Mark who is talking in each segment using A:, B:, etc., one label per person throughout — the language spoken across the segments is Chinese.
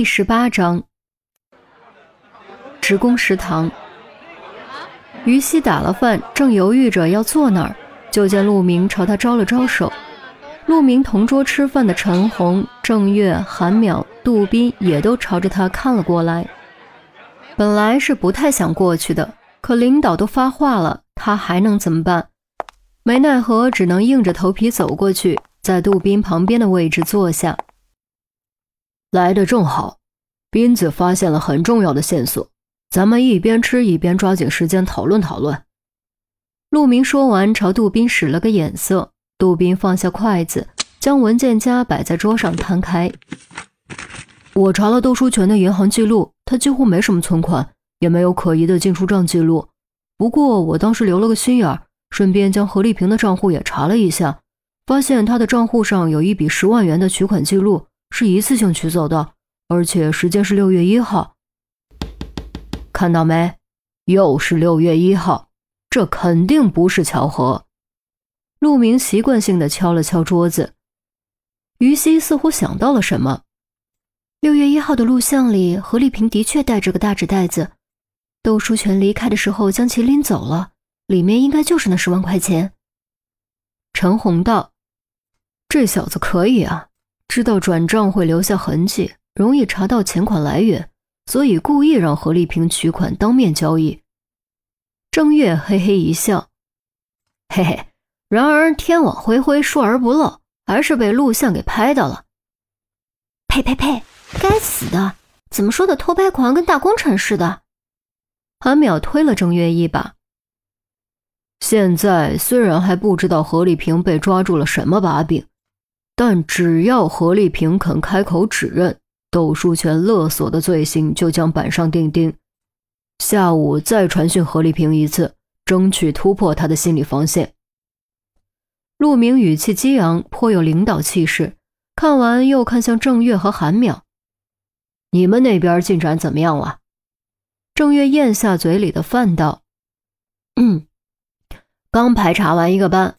A: 第十八章，职工食堂。于西打了饭，正犹豫着要坐哪儿，就见陆明朝他招了招手。陆明同桌吃饭的陈红、郑月、韩淼、杜斌也都朝着他看了过来。本来是不太想过去的，可领导都发话了，他还能怎么办？没奈何，只能硬着头皮走过去，在杜斌旁边的位置坐下。
B: 来的正好，斌子发现了很重要的线索，咱们一边吃一边抓紧时间讨论讨论。
A: 陆明说完，朝杜斌使了个眼色。杜斌放下筷子，将文件夹摆在桌上摊开。
B: 我查了窦书全的银行记录，他几乎没什么存款，也没有可疑的进出账记录。不过我当时留了个心眼儿，顺便将何丽萍的账户也查了一下，发现她的账户上有一笔十万元的取款记录。是一次性取走的，而且时间是六月一号。看到没？又是六月一号，这肯定不是巧合。
A: 陆明习惯性的敲了敲桌子。于西似乎想到了什么。
C: 六月一号的录像里，何丽萍的确带着个大纸袋子，窦书全离开的时候将其拎走了，里面应该就是那十万块钱。
A: 陈红道：“这小子可以啊。”知道转账会留下痕迹，容易查到钱款来源，所以故意让何丽萍取款当面交易。
B: 郑月嘿嘿一笑，嘿嘿。然而天网恢恢，疏而不漏，还是被录像给拍到了。
C: 呸呸呸！该死的，怎么说的偷拍狂跟大功臣似的？
A: 韩淼推了郑月一把。
B: 现在虽然还不知道何丽萍被抓住了什么把柄。但只要何丽萍肯开口指认，窦书全勒索的罪行就将板上钉钉。下午再传讯何丽萍一次，争取突破他的心理防线。
A: 陆明语气激昂，颇有领导气势。看完又看向郑月和韩淼：“
B: 你们那边进展怎么样了？”
A: 郑月咽下嘴里的饭道：“
B: 嗯，刚排查完一个班。”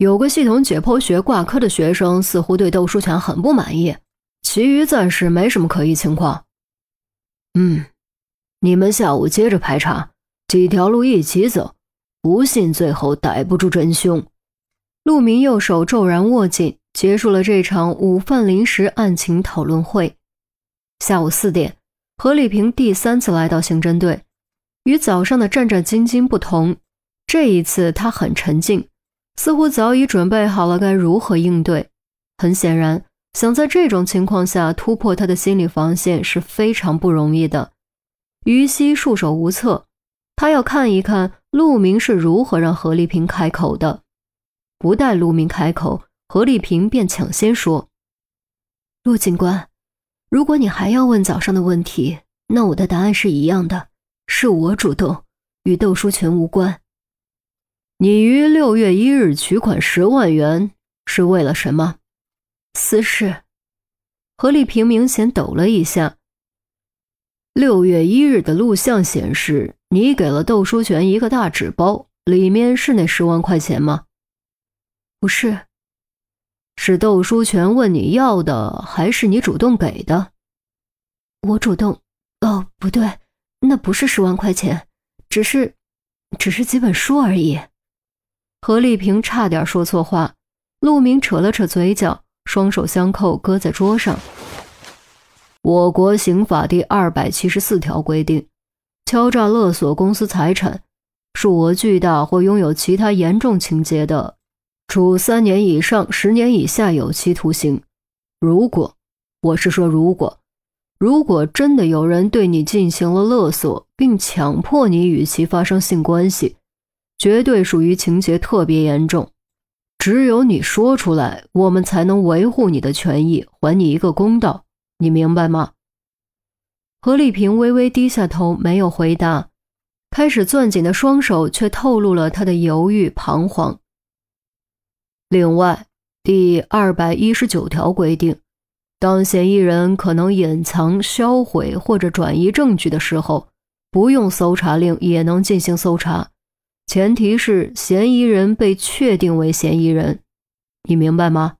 B: 有个系统解剖学挂科的学生似乎对窦书全很不满意，其余暂时没什么可疑情况。嗯，你们下午接着排查，几条路一起走，不信最后逮不住真凶。
A: 陆明右手骤然握紧，结束了这场午饭临时案情讨论会。下午四点，何丽萍第三次来到刑侦队，与早上的战战兢兢不同，这一次她很沉静。似乎早已准备好了该如何应对。很显然，想在这种情况下突破他的心理防线是非常不容易的。于西束手无策，他要看一看陆明是如何让何丽萍开口的。不待陆明开口，何丽萍便抢先说：“
C: 陆警官，如果你还要问早上的问题，那我的答案是一样的，是我主动，与窦书全无关。”
B: 你于六月一日取款十万元是为了什么？
C: 私事。
A: 何丽萍明显抖了一下。
B: 六月一日的录像显示，你给了窦书全一个大纸包，里面是那十万块钱吗？
C: 不是，
B: 是窦书全问你要的，还是你主动给的？
C: 我主动。哦，不对，那不是十万块钱，只是，只是几本书而已。
A: 何丽萍差点说错话，陆明扯了扯嘴角，双手相扣，搁在桌上。
B: 我国刑法第二百七十四条规定，敲诈勒索公司财产，数额巨大或拥有其他严重情节的，处三年以上十年以下有期徒刑。如果，我是说如果，如果真的有人对你进行了勒索，并强迫你与其发生性关系。绝对属于情节特别严重，只有你说出来，我们才能维护你的权益，还你一个公道，你明白吗？
A: 何丽萍微微低下头，没有回答，开始攥紧的双手却透露了她的犹豫彷徨。
B: 另外，第二百一十九条规定，当嫌疑人可能隐藏、销毁或者转移证据的时候，不用搜查令也能进行搜查。前提是嫌疑人被确定为嫌疑人，你明白吗？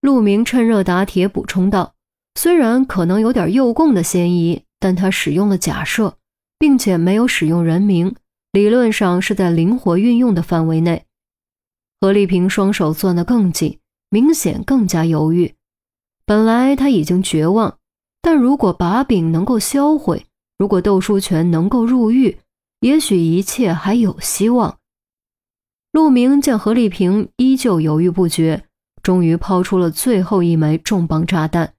A: 陆明趁热打铁补充道，虽然可能有点诱供的嫌疑，但他使用了假设，并且没有使用人名，理论上是在灵活运用的范围内。何丽萍双手攥得更紧，明显更加犹豫。本来他已经绝望，但如果把柄能够销毁，如果窦书全能够入狱，也许一切还有希望。陆明见何丽萍依旧犹豫不决，终于抛出了最后一枚重磅炸弹，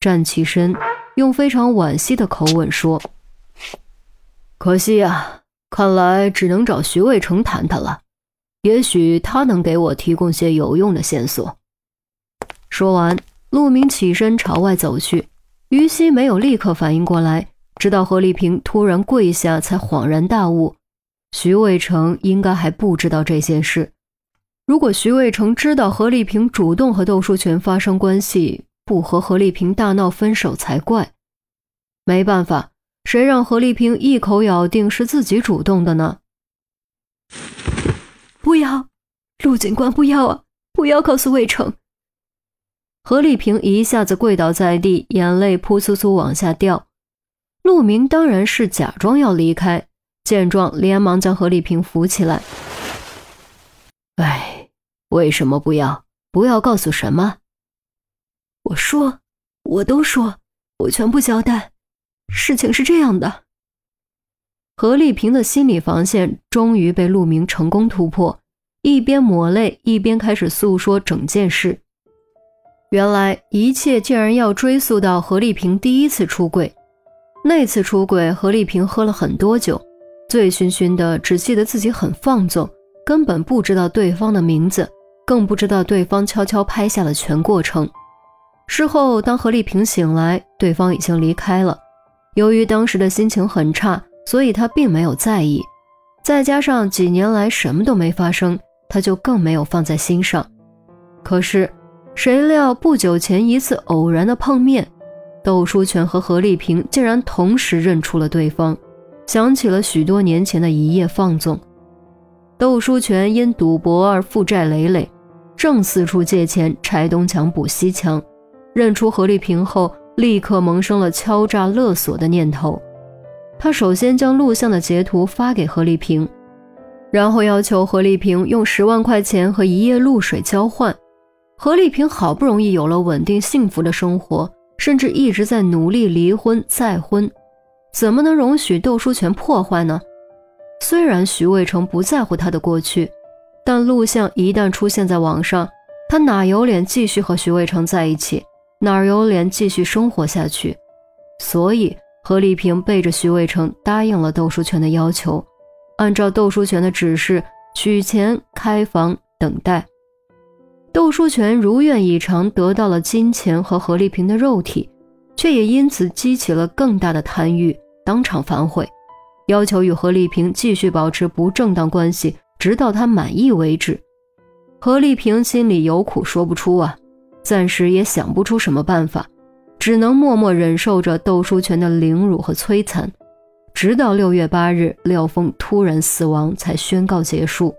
A: 站起身，用非常惋惜的口吻说：“可惜啊，看来只能找徐渭成谈谈了。”也许他能给我提供些有用的线索。说完，陆明起身朝外走去。于西没有立刻反应过来，直到何丽萍突然跪下，才恍然大悟：徐渭成应该还不知道这件事。如果徐渭成知道何丽萍主动和窦书全发生关系，不和何丽萍大闹分手才怪。没办法，谁让何丽萍一口咬定是自己主动的呢？
C: 不要，陆警官，不要啊！不要告诉魏成。
A: 何丽萍一下子跪倒在地，眼泪扑簌簌往下掉。陆明当然是假装要离开，见状连忙将何丽萍扶起来。哎，为什么不要？不要告诉什么？
C: 我说，我都说，我全部交代。事情是这样的。
A: 何丽萍的心理防线终于被陆明成功突破，一边抹泪，一边开始诉说整件事。原来一切竟然要追溯到何丽萍第一次出轨。那次出轨，何丽萍喝了很多酒，醉醺醺的，只记得自己很放纵，根本不知道对方的名字，更不知道对方悄悄拍下了全过程。事后，当何丽萍醒来，对方已经离开了。由于当时的心情很差。所以他并没有在意，再加上几年来什么都没发生，他就更没有放在心上。可是谁料不久前一次偶然的碰面，窦书全和何丽萍竟然同时认出了对方，想起了许多年前的一夜放纵。窦书全因赌博而负债累累，正四处借钱拆东墙补西墙，认出何丽萍后，立刻萌生了敲诈勒索的念头。他首先将录像的截图发给何丽萍，然后要求何丽萍用十万块钱和一夜露水交换。何丽萍好不容易有了稳定幸福的生活，甚至一直在努力离婚再婚，怎么能容许窦书全破坏呢？虽然徐渭成不在乎他的过去，但录像一旦出现在网上，他哪有脸继续和徐渭成在一起？哪有脸继续生活下去？所以。何丽萍背着徐渭成答应了窦书全的要求，按照窦书全的指示取钱、开房、等待。窦书全如愿以偿得到了金钱和何丽萍的肉体，却也因此激起了更大的贪欲，当场反悔，要求与何丽萍继续保持不正当关系，直到他满意为止。何丽萍心里有苦说不出啊，暂时也想不出什么办法。只能默默忍受着窦书全的凌辱和摧残，直到六月八日廖峰突然死亡才宣告结束。